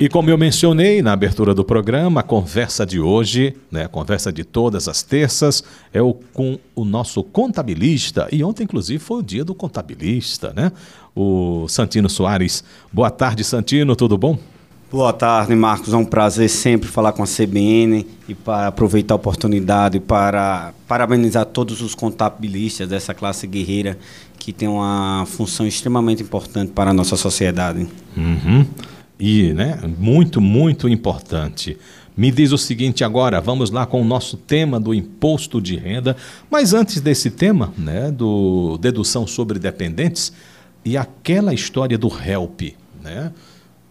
E como eu mencionei na abertura do programa, a conversa de hoje, né, a conversa de todas as terças, é o, com o nosso contabilista. E ontem, inclusive, foi o dia do contabilista, né? O Santino Soares. Boa tarde, Santino, tudo bom? Boa tarde, Marcos. É um prazer sempre falar com a CBN e para aproveitar a oportunidade para parabenizar todos os contabilistas dessa classe guerreira que tem uma função extremamente importante para a nossa sociedade. Uhum. E, né, muito, muito importante. Me diz o seguinte agora, vamos lá com o nosso tema do imposto de renda. Mas antes desse tema, né, do dedução sobre dependentes, e aquela história do HELP, né?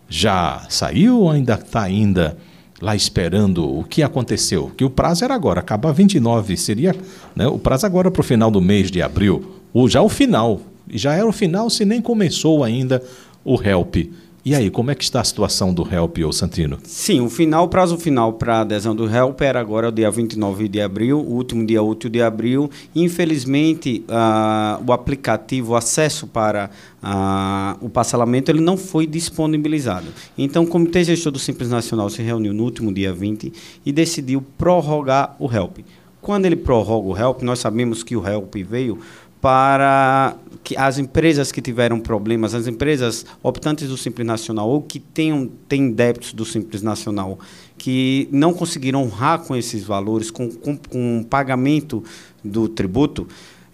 Já saiu ou ainda está ainda lá esperando o que aconteceu? Que o prazo era agora, acaba 29, seria né, o prazo agora para o final do mês de abril, ou já o final, já era o final se nem começou ainda o HELP. E aí, como é que está a situação do HELP, ô Santino? Sim, o final, o prazo final para adesão do HELP era agora o dia 29 de abril, o último dia útil de abril. Infelizmente, uh, o aplicativo, o acesso para uh, o parcelamento, ele não foi disponibilizado. Então, o Comitê Gestor do Simples Nacional se reuniu no último dia 20 e decidiu prorrogar o HELP. Quando ele prorroga o HELP, nós sabemos que o HELP veio para que as empresas que tiveram problemas, as empresas optantes do Simples Nacional ou que tenham, têm débitos do Simples Nacional, que não conseguiram honrar com esses valores, com, com, com o pagamento do tributo,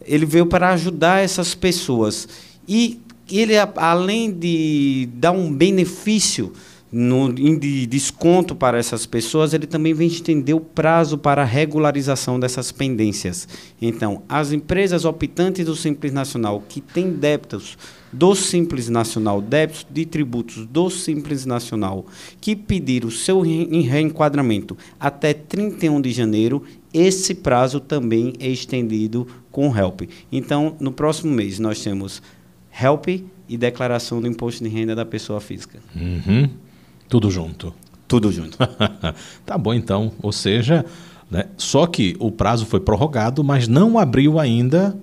ele veio para ajudar essas pessoas. E ele, além de dar um benefício no, de desconto para essas pessoas, ele também vem estender o prazo para a regularização dessas pendências. Então, as empresas optantes do Simples Nacional que têm débitos do Simples Nacional, débitos de tributos do Simples Nacional, que pediram o seu reenquadramento até 31 de janeiro, esse prazo também é estendido com HELP. Então, no próximo mês, nós temos HELP e declaração do imposto de renda da pessoa física. Uhum. Tudo junto. Tudo junto. tá bom, então. Ou seja, né? só que o prazo foi prorrogado, mas não abriu ainda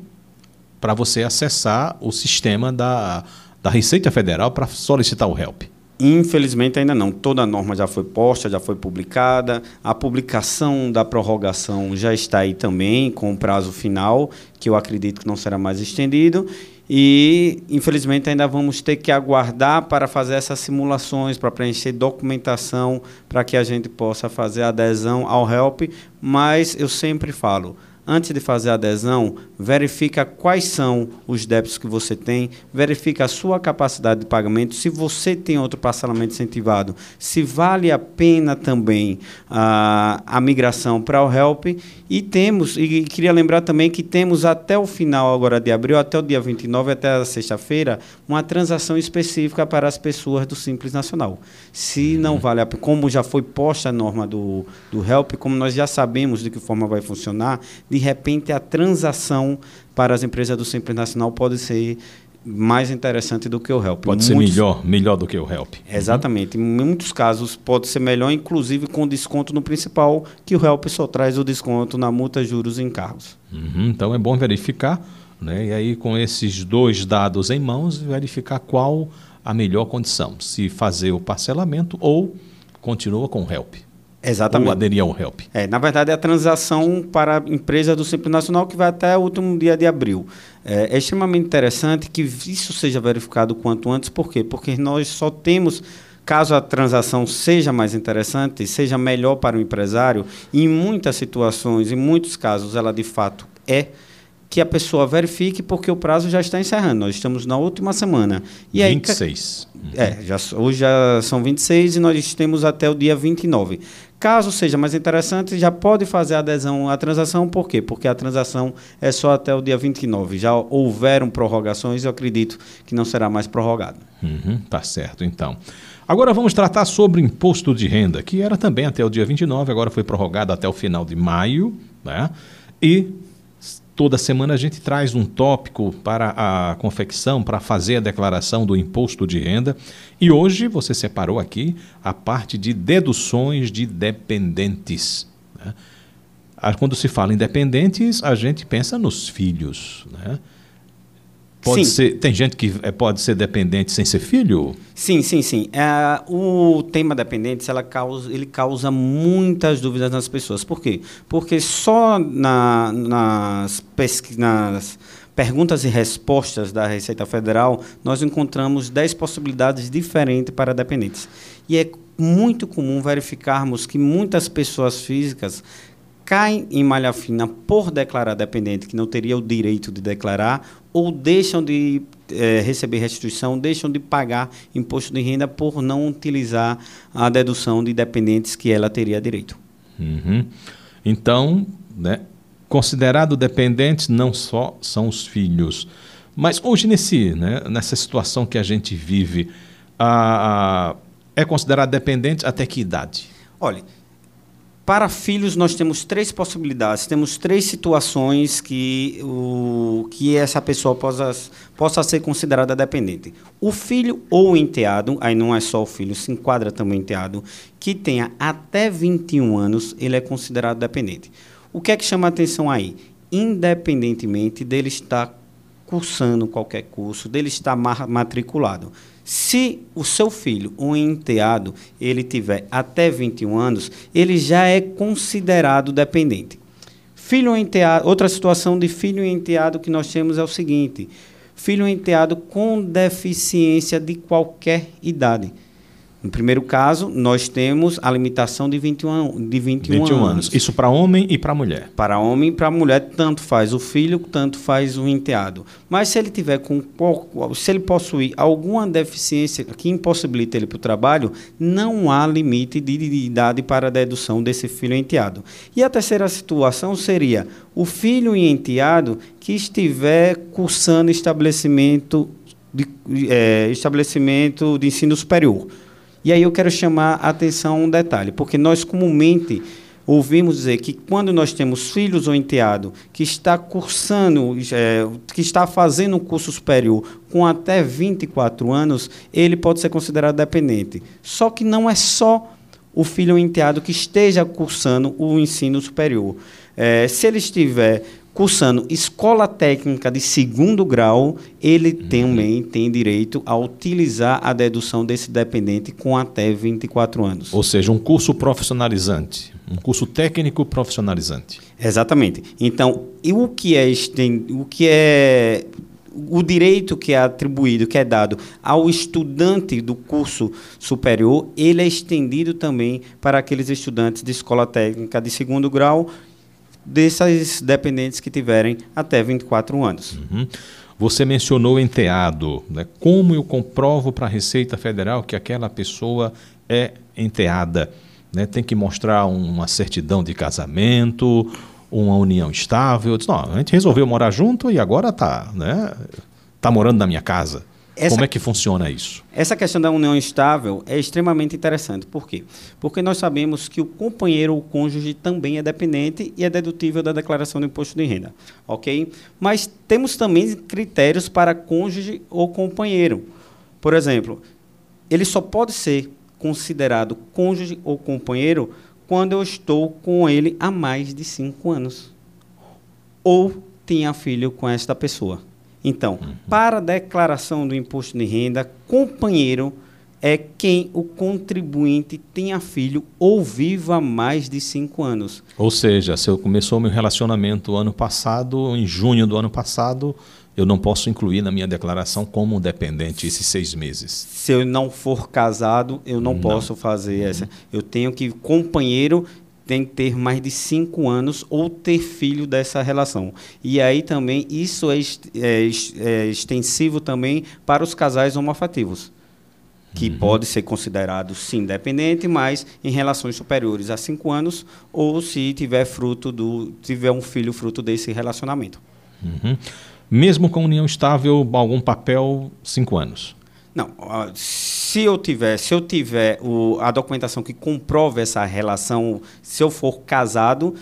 para você acessar o sistema da, da Receita Federal para solicitar o HELP. Infelizmente ainda não. Toda a norma já foi posta, já foi publicada. A publicação da prorrogação já está aí também, com o prazo final, que eu acredito que não será mais estendido. E, infelizmente, ainda vamos ter que aguardar para fazer essas simulações, para preencher documentação, para que a gente possa fazer adesão ao HELP. Mas eu sempre falo, antes de fazer a adesão, verifica quais são os débitos que você tem, verifica a sua capacidade de pagamento, se você tem outro parcelamento incentivado, se vale a pena também a, a migração para o HELP. E temos, e queria lembrar também que temos até o final agora de abril, até o dia 29, até a sexta-feira, uma transação específica para as pessoas do Simples Nacional. Se não uhum. vale a pena, como já foi posta a norma do, do HELP, como nós já sabemos de que forma vai funcionar, de repente a transação para as empresas do Simples Nacional pode ser mais interessante do que o help. Pode muitos, ser melhor, melhor do que o help. Exatamente. Uhum. Em muitos casos pode ser melhor, inclusive com desconto no principal, que o help só traz o desconto na multa, juros e encargos. Uhum. Então é bom verificar, né? E aí com esses dois dados em mãos, verificar qual a melhor condição, se fazer o parcelamento ou continua com o help. Exatamente. Ou aderir ao HELP. É, na verdade, é a transação para a empresa do Simples Nacional que vai até o último dia de abril. É, é, extremamente interessante que isso seja verificado quanto antes. Por quê? Porque nós só temos, caso a transação seja mais interessante, seja melhor para o empresário, em muitas situações, em muitos casos, ela de fato é que a pessoa verifique, porque o prazo já está encerrando. Nós estamos na última semana. E 26. Aí, é, já, hoje já são 26 e nós temos até o dia 29. Caso seja mais interessante, já pode fazer adesão à transação, por quê? Porque a transação é só até o dia 29. Já houveram prorrogações, eu acredito que não será mais prorrogado. Uhum, tá certo, então. Agora vamos tratar sobre imposto de renda, que era também até o dia 29, agora foi prorrogado até o final de maio, né? E Toda semana a gente traz um tópico para a confecção, para fazer a declaração do imposto de renda. E hoje você separou aqui a parte de deduções de dependentes. Né? Quando se fala em dependentes, a gente pensa nos filhos. Né? Pode sim. ser, tem gente que é, pode ser dependente sem ser filho? Sim, sim, sim. É, o tema dependente ela causa, ele causa muitas dúvidas nas pessoas. Por quê? Porque só na, nas, nas perguntas e respostas da Receita Federal nós encontramos 10 possibilidades diferentes para dependentes. E é muito comum verificarmos que muitas pessoas físicas caem em malha fina por declarar dependente, que não teria o direito de declarar, ou deixam de é, receber restituição, deixam de pagar imposto de renda por não utilizar a dedução de dependentes que ela teria direito. Uhum. Então, né, considerado dependentes não só são os filhos, mas hoje nesse, né, nessa situação que a gente vive, a, a, é considerado dependente até que idade? Olha, para filhos, nós temos três possibilidades, temos três situações que, o, que essa pessoa possa, possa ser considerada dependente. O filho ou o enteado, aí não é só o filho, se enquadra também o enteado, que tenha até 21 anos, ele é considerado dependente. O que é que chama a atenção aí? Independentemente dele estar cursando qualquer curso, dele estar matriculado. Se o seu filho, um enteado, ele tiver até 21 anos, ele já é considerado dependente. Filho enteado, outra situação de filho enteado que nós temos é o seguinte: filho enteado com deficiência de qualquer idade. No primeiro caso, nós temos a limitação de 21, de 21, 21 anos. anos. Isso para homem e para mulher? Para homem e para mulher, tanto faz o filho, tanto faz o enteado. Mas se ele tiver com se ele possuir alguma deficiência que impossibilita ele para o trabalho, não há limite de, de idade para a dedução desse filho enteado. E a terceira situação seria o filho e enteado que estiver cursando estabelecimento de, é, estabelecimento de ensino superior e aí eu quero chamar a atenção um detalhe, porque nós comumente ouvimos dizer que quando nós temos filhos ou enteado que está cursando, é, que está fazendo um curso superior com até 24 anos, ele pode ser considerado dependente. Só que não é só o filho ou enteado que esteja cursando o ensino superior. É, se ele estiver cursando escola técnica de segundo grau, ele uhum. também tem direito a utilizar a dedução desse dependente com até 24 anos. Ou seja, um curso profissionalizante, um curso técnico profissionalizante. Exatamente. Então, e o que é o que é o direito que é atribuído, que é dado ao estudante do curso superior, ele é estendido também para aqueles estudantes de escola técnica de segundo grau dessas dependentes que tiverem até 24 anos. Uhum. Você mencionou enteado. Né? Como eu comprovo para a Receita Federal que aquela pessoa é enteada? Né? Tem que mostrar uma certidão de casamento, uma união estável. Diz, não, a gente resolveu morar junto e agora está né? tá morando na minha casa. Essa, Como é que funciona isso? Essa questão da união estável é extremamente interessante. Por quê? Porque nós sabemos que o companheiro ou cônjuge também é dependente e é dedutível da declaração do imposto de renda. Ok? Mas temos também critérios para cônjuge ou companheiro. Por exemplo, ele só pode ser considerado cônjuge ou companheiro quando eu estou com ele há mais de cinco anos. Ou tenha filho com esta pessoa. Então, uhum. para a declaração do imposto de renda, companheiro é quem o contribuinte tenha filho ou viva mais de cinco anos. Ou seja, se eu começou meu relacionamento ano passado, em junho do ano passado, eu não posso incluir na minha declaração como dependente esses seis meses. Se eu não for casado, eu não, não. posso fazer essa. Eu tenho que companheiro tem que ter mais de cinco anos ou ter filho dessa relação. E aí também isso é, é, é extensivo também para os casais homoafetivos, que uhum. pode ser considerado sim independente, mas em relações superiores a cinco anos ou se tiver fruto do tiver um filho fruto desse relacionamento. Uhum. Mesmo com união estável, algum papel cinco anos. Não, se eu tiver, se eu tiver o, a documentação que comprove essa relação, se eu for casado,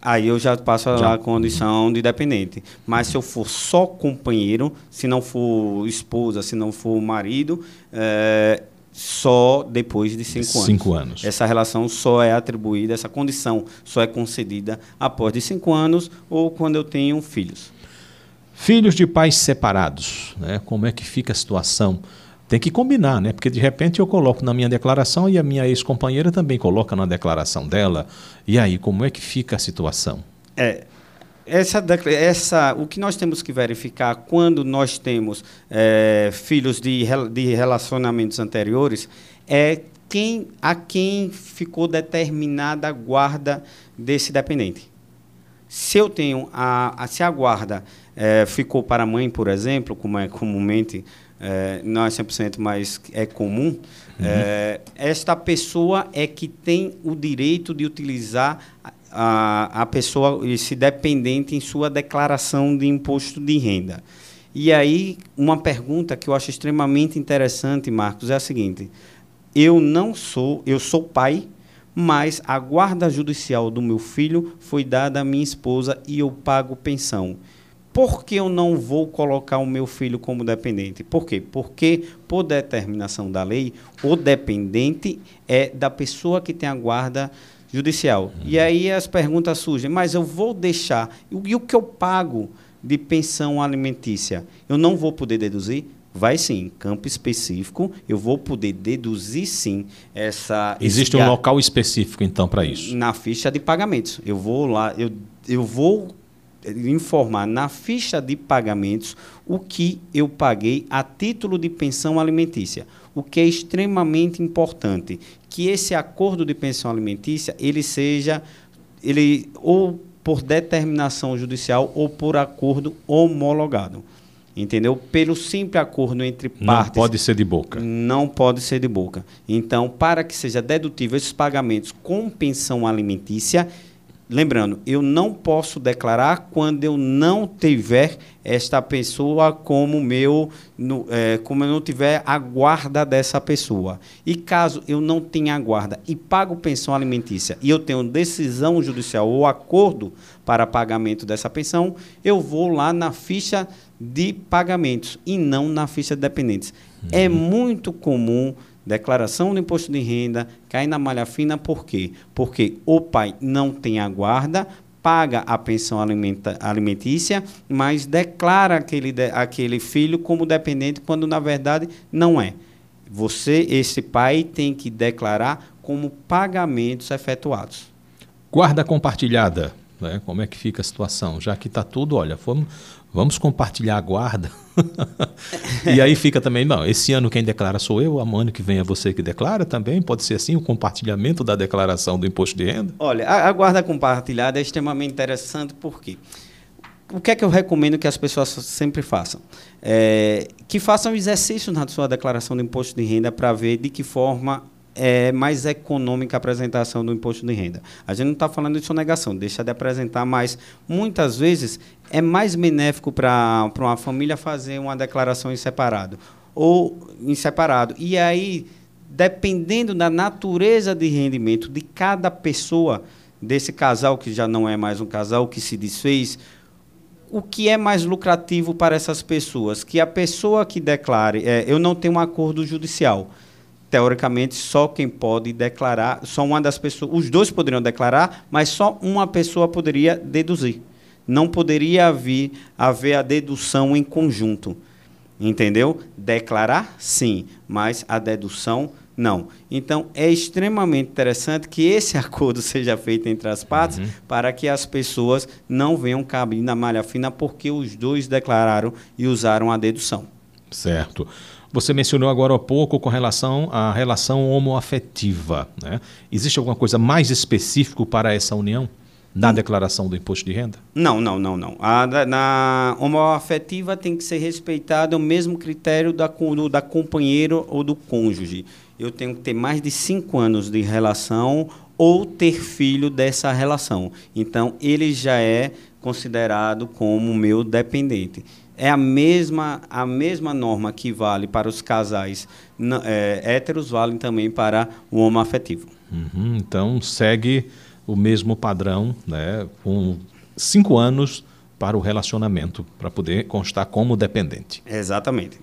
aí eu já passo já. a condição de dependente. Mas se eu for só companheiro, se não for esposa, se não for marido, é, só depois de cinco, cinco anos. Cinco anos. Essa relação só é atribuída, essa condição só é concedida após de cinco anos ou quando eu tenho filhos. Filhos de pais separados, né? como é que fica a situação? Tem que combinar, né? Porque de repente eu coloco na minha declaração e a minha ex-companheira também coloca na declaração dela. E aí, como é que fica a situação? É, essa, essa, o que nós temos que verificar quando nós temos é, filhos de, de relacionamentos anteriores é quem, a quem ficou determinada a guarda desse dependente. Se eu tenho a, a se a guarda é, ficou para a mãe, por exemplo, como é comumente é, não é 100%, mas é comum, uhum. é, esta pessoa é que tem o direito de utilizar a, a pessoa, esse dependente, em sua declaração de imposto de renda. E aí, uma pergunta que eu acho extremamente interessante, Marcos, é a seguinte: eu não sou, eu sou pai, mas a guarda judicial do meu filho foi dada à minha esposa e eu pago pensão. Por que eu não vou colocar o meu filho como dependente? Por quê? Porque, por determinação da lei, o dependente é da pessoa que tem a guarda judicial. Uhum. E aí as perguntas surgem, mas eu vou deixar. E o que eu pago de pensão alimentícia? Eu não vou poder deduzir? Vai sim, campo específico, eu vou poder deduzir sim essa. Existe um local específico, então, para isso? Na ficha de pagamentos. Eu vou lá, eu, eu vou informar na ficha de pagamentos o que eu paguei a título de pensão alimentícia. O que é extremamente importante, que esse acordo de pensão alimentícia ele seja ele ou por determinação judicial ou por acordo homologado. Entendeu? Pelo simples acordo entre partes. Não pode ser de boca. Não pode ser de boca. Então, para que seja dedutível esses pagamentos com pensão alimentícia, Lembrando, eu não posso declarar quando eu não tiver esta pessoa como meu, no, é, como eu não tiver a guarda dessa pessoa. E caso eu não tenha a guarda e pago pensão alimentícia e eu tenho decisão judicial ou acordo para pagamento dessa pensão, eu vou lá na ficha de pagamentos e não na ficha de dependentes. É uhum. É muito comum Declaração do imposto de renda cai na malha fina por quê? Porque o pai não tem a guarda, paga a pensão alimenta, alimentícia, mas declara aquele, de, aquele filho como dependente quando na verdade não é. Você, esse pai, tem que declarar como pagamentos efetuados. Guarda compartilhada. Né? Como é que fica a situação? Já que está tudo, olha, vamos, vamos compartilhar a guarda. e aí fica também, não, esse ano quem declara sou eu, ano que vem é você que declara também, pode ser assim o compartilhamento da declaração do imposto de renda? Olha, a, a guarda compartilhada é extremamente interessante porque o que é que eu recomendo que as pessoas sempre façam? É, que façam exercício na sua declaração do imposto de renda para ver de que forma é mais econômica a apresentação do imposto de renda. A gente não está falando de sonegação, deixa de apresentar, mas muitas vezes é mais benéfico para uma família fazer uma declaração em separado ou em separado. E aí, dependendo da natureza de rendimento de cada pessoa, desse casal que já não é mais um casal que se desfez, o que é mais lucrativo para essas pessoas? Que a pessoa que declare, é, eu não tenho um acordo judicial teoricamente, só quem pode declarar, só uma das pessoas, os dois poderiam declarar, mas só uma pessoa poderia deduzir. Não poderia haver, haver a dedução em conjunto. Entendeu? Declarar, sim, mas a dedução, não. Então, é extremamente interessante que esse acordo seja feito entre as partes uhum. para que as pessoas não venham caber na malha fina porque os dois declararam e usaram a dedução. Certo. Você mencionou agora há pouco com relação à relação homoafetiva. Né? Existe alguma coisa mais específico para essa união? Na hum. declaração do imposto de renda? Não, não, não, não. A, na homoafetiva tem que ser respeitado o mesmo critério da, do, da companheiro ou do cônjuge. Eu tenho que ter mais de cinco anos de relação ou ter filho dessa relação. Então, ele já é considerado como meu dependente é a mesma, a mesma norma que vale para os casais é, héteros, vale também para o homoafetivo. Uhum, então, segue o mesmo padrão, né, com cinco anos para o relacionamento, para poder constar como dependente. Exatamente.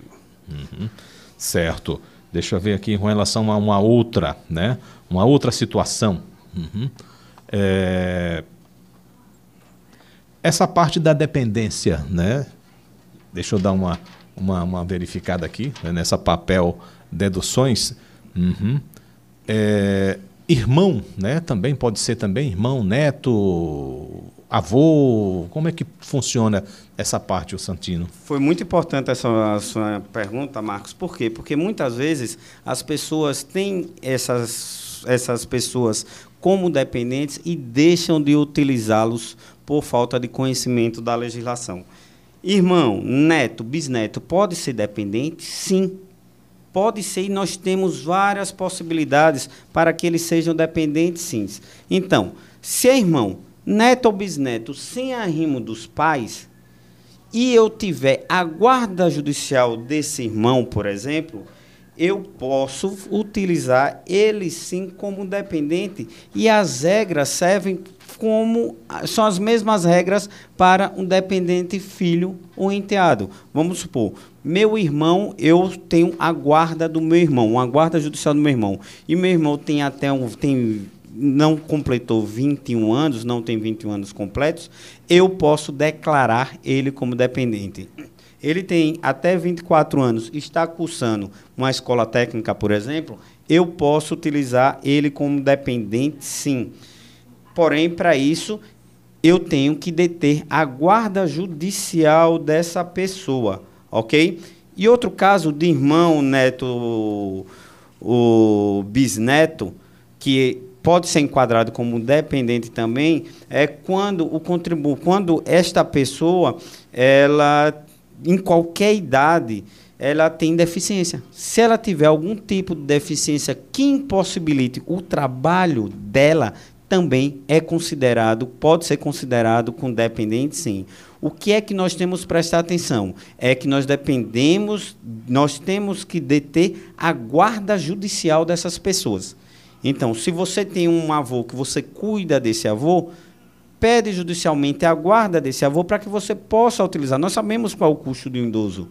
Uhum, certo. Deixa eu ver aqui com relação a uma outra, né, uma outra situação. Uhum. É, essa parte da dependência, né? Deixa eu dar uma, uma, uma verificada aqui, né, nessa papel deduções. Uhum. É, irmão, né? Também pode ser também irmão, neto, avô. Como é que funciona essa parte, o Santino? Foi muito importante essa sua pergunta, Marcos. Por quê? Porque muitas vezes as pessoas têm essas, essas pessoas como dependentes e deixam de utilizá-los por falta de conhecimento da legislação. Irmão, neto, bisneto, pode ser dependente? Sim. Pode ser, e nós temos várias possibilidades para que eles sejam dependentes, sim. Então, se é irmão, neto ou bisneto, sem arrimo dos pais, e eu tiver a guarda judicial desse irmão, por exemplo, eu posso utilizar ele sim como dependente e as regras servem como são as mesmas regras para um dependente filho ou enteado. Vamos supor, meu irmão, eu tenho a guarda do meu irmão, a guarda judicial do meu irmão. E meu irmão tem até um tem não completou 21 anos, não tem 21 anos completos, eu posso declarar ele como dependente. Ele tem até 24 anos, está cursando uma escola técnica, por exemplo, eu posso utilizar ele como dependente, sim. Porém, para isso, eu tenho que deter a guarda judicial dessa pessoa, ok? E outro caso de irmão, neto, o bisneto, que pode ser enquadrado como dependente também, é quando o contribu quando esta pessoa, ela em qualquer idade, ela tem deficiência. Se ela tiver algum tipo de deficiência que impossibilite o trabalho dela, também é considerado, pode ser considerado com dependente, sim. O que é que nós temos que prestar atenção? É que nós dependemos, nós temos que deter a guarda judicial dessas pessoas. Então, se você tem um avô que você cuida desse avô, pede judicialmente a guarda desse avô para que você possa utilizar. Nós sabemos qual é o custo do idoso.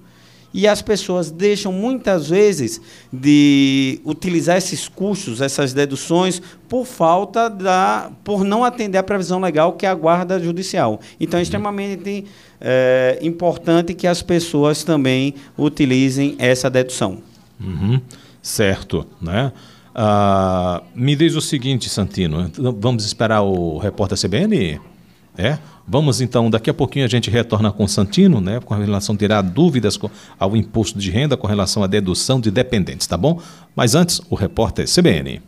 E as pessoas deixam muitas vezes de utilizar esses custos, essas deduções, por falta da. por não atender a previsão legal que é a guarda judicial. Então é extremamente é, importante que as pessoas também utilizem essa dedução. Uhum. Certo, né? Ah, me diz o seguinte, Santino, vamos esperar o repórter CBN? É? Vamos então, daqui a pouquinho a gente retorna com o Santino, né, com relação a tirar dúvidas ao imposto de renda com relação à dedução de dependentes, tá bom? Mas antes, o repórter CBN.